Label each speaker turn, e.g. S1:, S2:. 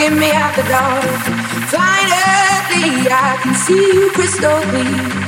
S1: bringing me out the dark. Finally, I can see you crystal clear.